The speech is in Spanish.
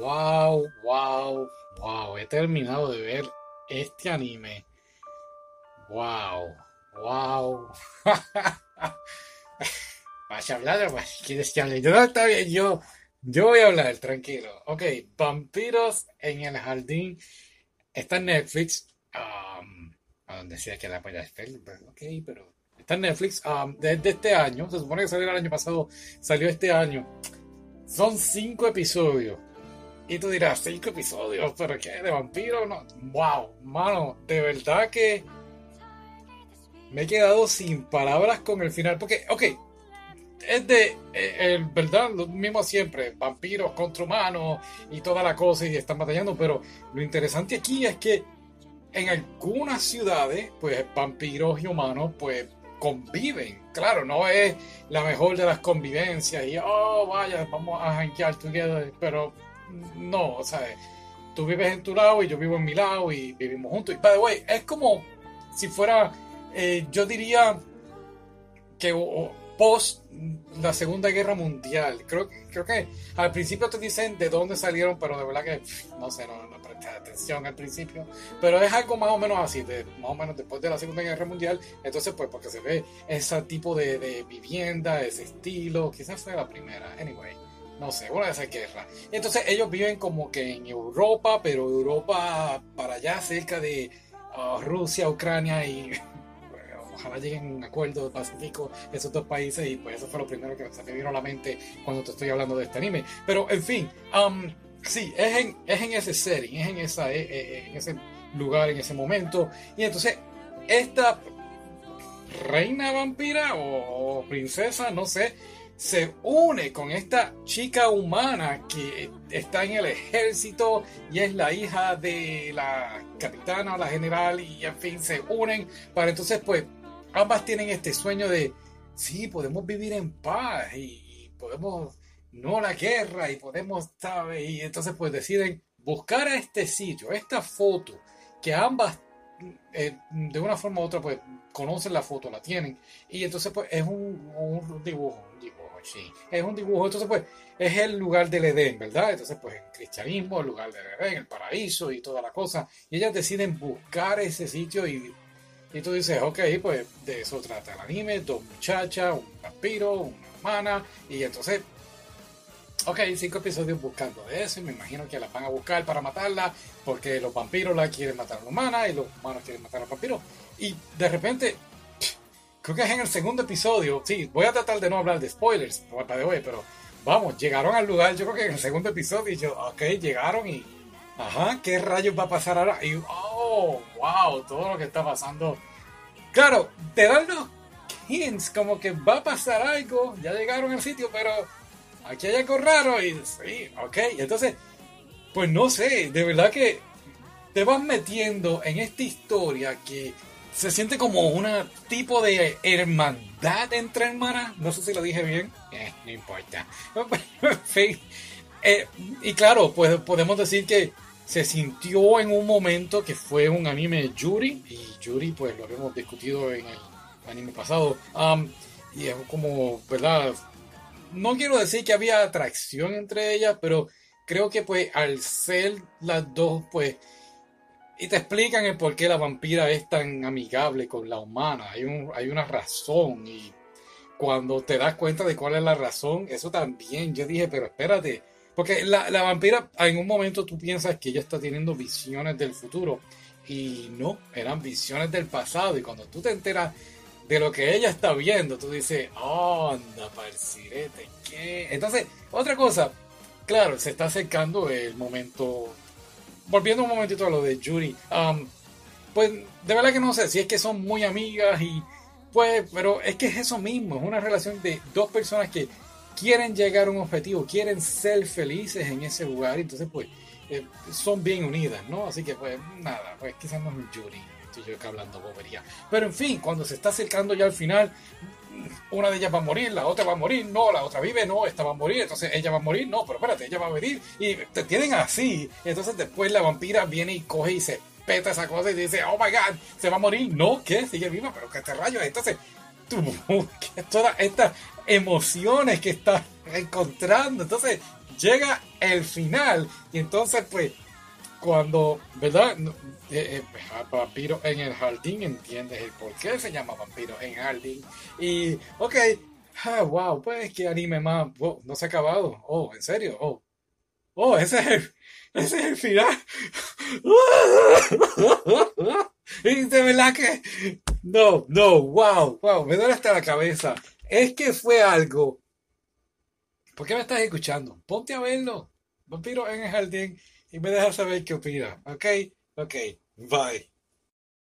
wow, wow, wow. He terminado de ver este anime. Wow, wow. Vas a hablar, ¿quieres que hable? No, está bien, yo, yo voy a hablar, tranquilo. Ok, Vampiros en el Jardín está en Netflix. Um, a donde sea que la pueda ver, ok, pero está en Netflix um, desde este año. Se supone que salió el año pasado, salió este año. Son cinco episodios. Y tú dirás, cinco episodios, pero ¿qué? ¿De vampiro? No. Wow, mano, de verdad que me he quedado sin palabras con el final. Porque, ok, es de, eh, el, ¿verdad? Lo mismo siempre, vampiros contra humanos y toda la cosa y están batallando, pero lo interesante aquí es que en algunas ciudades, pues vampiros y humanos, pues conviven. Claro, no es la mejor de las convivencias y, oh, vaya, vamos a hankear together, pero no, o sea, tú vives en tu lado y yo vivo en mi lado y vivimos juntos. Y, by the way, es como si fuera, eh, yo diría que post la Segunda Guerra Mundial. Creo, creo que al principio te dicen de dónde salieron, pero de verdad que no sé, no, no presté atención al principio. Pero es algo más o menos así, de, más o menos después de la Segunda Guerra Mundial. Entonces, pues, porque se ve ese tipo de, de vivienda, ese estilo, quizás fue la primera. Anyway, no sé, una de esas guerras. Entonces, ellos viven como que en Europa, pero Europa para allá, cerca de uh, Rusia, Ucrania y ojalá lleguen a un acuerdo pacífico esos dos países y pues eso fue lo primero que se me vino a la mente cuando te estoy hablando de este anime. Pero en fin, um, sí, es en, es en ese setting, es en, esa, eh, eh, en ese lugar, en ese momento. Y entonces, esta reina vampira o princesa, no sé, se une con esta chica humana que está en el ejército y es la hija de la capitana la general y en fin se unen para entonces pues ambas tienen este sueño de, sí, podemos vivir en paz y, podemos, no la guerra y podemos, ¿sabes? Y entonces pues deciden buscar a este sitio, esta foto, que ambas eh, de una forma u otra pues conocen la foto, la tienen, y entonces pues es un, un dibujo, un dibujo, sí, es un dibujo, entonces pues es el lugar del Edén, ¿verdad? Entonces pues el cristianismo, el lugar del Edén, el paraíso y toda la cosa, y ellas deciden buscar ese sitio y y tú dices, ok, pues de eso trata el anime, dos muchachas, un vampiro, una hermana, y entonces, ok, cinco episodios buscando de eso, y me imagino que las van a buscar para matarla, porque los vampiros la quieren matar a la humana, y los humanos quieren matar a los vampiros, y de repente, creo que es en el segundo episodio, sí, voy a tratar de no hablar de spoilers, para de hoy, pero vamos, llegaron al lugar, yo creo que en el segundo episodio, y yo, ok, llegaron y ajá, ¿qué rayos va a pasar ahora? Y, oh, wow, todo lo que está pasando. Claro, te dan los hints como que va a pasar algo, ya llegaron al sitio, pero aquí hay algo raro y sí, ok, entonces, pues no sé, de verdad que te vas metiendo en esta historia que se siente como un tipo de hermandad entre hermanas, no sé si lo dije bien, eh, no importa. Eh, y claro, pues podemos decir que se sintió en un momento que fue un anime Yuri, y Yuri pues lo habíamos discutido en el anime pasado, um, y es como, ¿verdad? No quiero decir que había atracción entre ellas, pero creo que pues al ser las dos pues y te explican el por qué la vampira es tan amigable con la humana. Hay, un, hay una razón y cuando te das cuenta de cuál es la razón, eso también, yo dije, pero espérate, porque la, la, vampira, en un momento tú piensas que ella está teniendo visiones del futuro. Y no, eran visiones del pasado. Y cuando tú te enteras de lo que ella está viendo, tú dices, anda, parcirete, ¿qué? Entonces, otra cosa, claro, se está acercando el momento. Volviendo un momentito a lo de Yuri. Um, pues de verdad que no sé si es que son muy amigas y pues, pero es que es eso mismo, es una relación de dos personas que quieren llegar a un objetivo, quieren ser felices en ese lugar, entonces pues eh, son bien unidas, ¿no? Así que pues nada, pues quizás no es un Yuri, estoy yo acá hablando bobería. Pero en fin, cuando se está acercando ya al final, una de ellas va a morir, la otra va a morir, no, la otra vive, no, esta va a morir, entonces ella va a morir, no, pero espérate, ella va a venir y te tienen así. Entonces después la vampira viene y coge y se peta esa cosa y dice, oh my god, se va a morir, no, ¿qué? Sigue viva, pero que este rayo, entonces todas estas emociones que estás encontrando. Entonces, llega el final y entonces pues cuando, ¿verdad? Eh, eh, vampiro en el jardín, entiendes el por qué se llama vampiro en jardín. Y, ok, ah, wow, pues que anime más, no se ha acabado. Oh, en serio, oh, oh, ese es el, ese es el final. y de verdad que, no, no, wow, wow, me duele hasta la cabeza. Es que fue algo. ¿Por qué me estás escuchando? Ponte a verlo. Vampiro en el jardín y me dejas saber qué opinas. Ok, ok, bye.